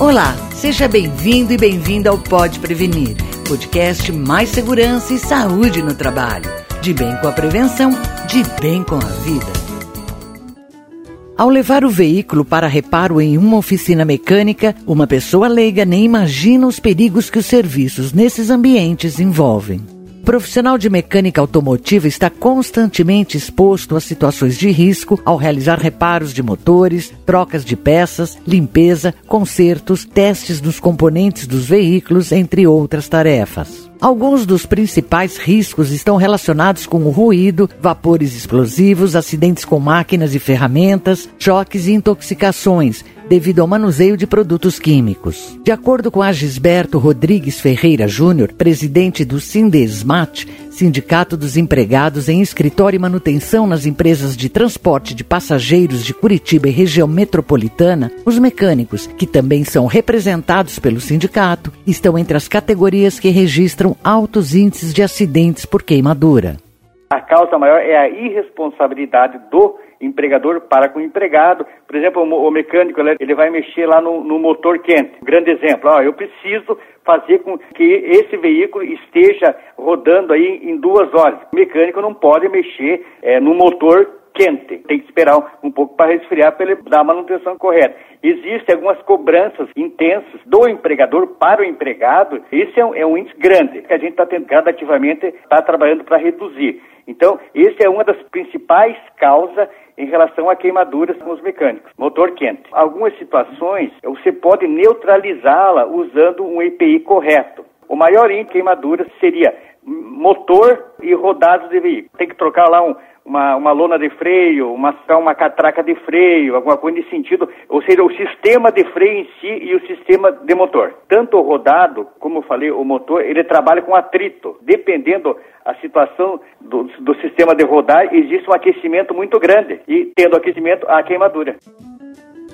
Olá, seja bem-vindo e bem-vinda ao Pode Prevenir, podcast mais segurança e saúde no trabalho. De bem com a prevenção, de bem com a vida. Ao levar o veículo para reparo em uma oficina mecânica, uma pessoa leiga nem imagina os perigos que os serviços nesses ambientes envolvem. Profissional de mecânica automotiva está constantemente exposto a situações de risco ao realizar reparos de motores, trocas de peças, limpeza, consertos, testes dos componentes dos veículos, entre outras tarefas. Alguns dos principais riscos estão relacionados com o ruído, vapores explosivos, acidentes com máquinas e ferramentas, choques e intoxicações, devido ao manuseio de produtos químicos. De acordo com Agisberto Rodrigues Ferreira Júnior, presidente do Sindesmat, Sindicato dos Empregados em Escritório e Manutenção nas Empresas de Transporte de Passageiros de Curitiba e região metropolitana, os mecânicos, que também são representados pelo sindicato, estão entre as categorias que registram altos índices de acidentes por queimadura. A causa maior é a irresponsabilidade do empregador para com o empregado. Por exemplo, o, mecânico ele vai mexer lá no, no motor quente. Um grande exemplo, ó, eu preciso fazer com que esse veículo esteja rodando aí em duas horas. O mecânico não pode mexer é, no motor quente. Tem que esperar um pouco para resfriar para ele dar a manutenção correta. Existem algumas cobranças intensas do empregador para o empregado. Esse é um, é um índice grande que a gente está tentando gradativamente estar tá trabalhando para reduzir. Então, esse é uma das principais causas em relação a queimaduras com os mecânicos, motor quente. Algumas situações você pode neutralizá-la usando um EPI correto. O maior índice de queimaduras seria motor e rodados de veículo. Tem que trocar lá um, uma, uma lona de freio, uma, uma catraca de freio, alguma coisa nesse sentido, ou seja, o sistema de freio em si e o sistema de motor. Tanto o rodado, como eu falei, o motor, ele trabalha com atrito. Dependendo a situação do, do sistema de rodar, existe um aquecimento muito grande e, tendo aquecimento, há queimadura.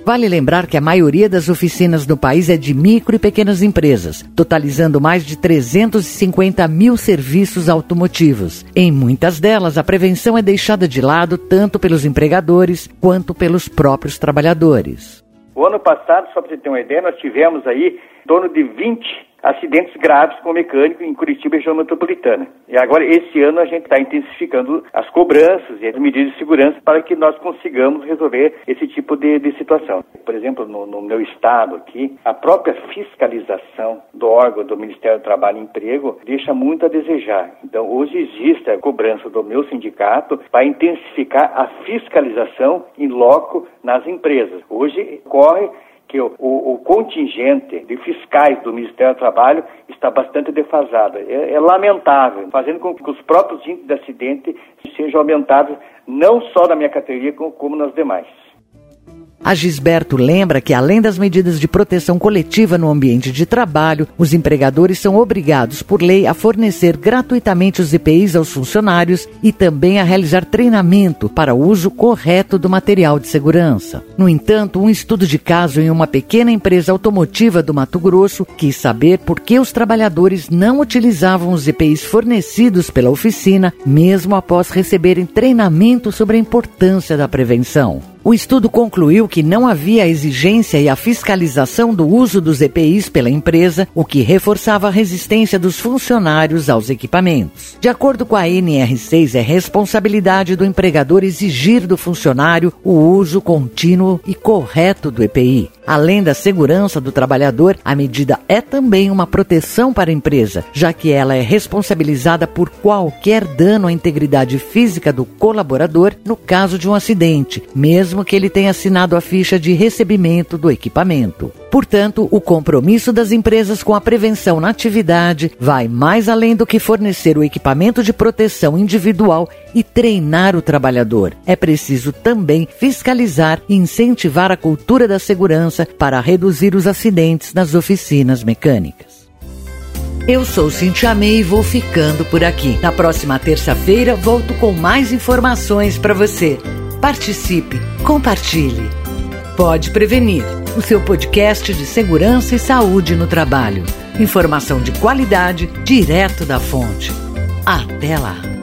Vale lembrar que a maioria das oficinas no país é de micro e pequenas empresas, totalizando mais de 350 mil serviços automotivos. Em muitas delas, a prevenção é deixada de lado tanto pelos empregadores quanto pelos próprios trabalhadores. O ano passado, só para você ter uma ideia, nós tivemos aí em torno de 20 acidentes graves com mecânico em Curitiba e região metropolitana. E agora, esse ano, a gente está intensificando as cobranças e as medidas de segurança para que nós consigamos resolver esse tipo de, de situação. Por exemplo, no, no, meu estado aqui, a própria fiscalização do órgão do Ministério do Trabalho e Emprego deixa muito a desejar. Então, hoje existe a cobrança do meu sindicato para intensificar a fiscalização em loco nas empresas. Hoje corre que o, o, contingente de fiscais do Ministério do Trabalho está bastante defasado. É, é lamentável, fazendo com que os próprios índices de acidente sejam aumentados, não só na minha categoria, como, como nas demais. A Gisberto lembra que, além das medidas de proteção coletiva no ambiente de trabalho, os empregadores são obrigados, por lei, a fornecer gratuitamente os EPIs aos funcionários e também a realizar treinamento para o uso correto do material de segurança. No entanto, um estudo de caso em uma pequena empresa automotiva do Mato Grosso quis saber por que os trabalhadores não utilizavam os EPIs fornecidos pela oficina, mesmo após receberem treinamento sobre a importância da prevenção. O estudo concluiu que não havia a exigência e a fiscalização do uso dos EPIs pela empresa, o que reforçava a resistência dos funcionários aos equipamentos. De acordo com a NR6, é responsabilidade do empregador exigir do funcionário o uso contínuo e correto do EPI. Além da segurança do trabalhador, a medida é também uma proteção para a empresa, já que ela é responsabilizada por qualquer dano à integridade física do colaborador no caso de um acidente, mesmo que ele tenha assinado a ficha de recebimento do equipamento. Portanto, o compromisso das empresas com a prevenção na atividade vai mais além do que fornecer o equipamento de proteção individual e treinar o trabalhador. É preciso também fiscalizar e incentivar a cultura da para reduzir os acidentes nas oficinas mecânicas. Eu sou Cintia May e vou ficando por aqui. Na próxima terça-feira volto com mais informações para você. Participe, compartilhe. Pode Prevenir, o seu podcast de segurança e saúde no trabalho. Informação de qualidade direto da fonte. Até lá!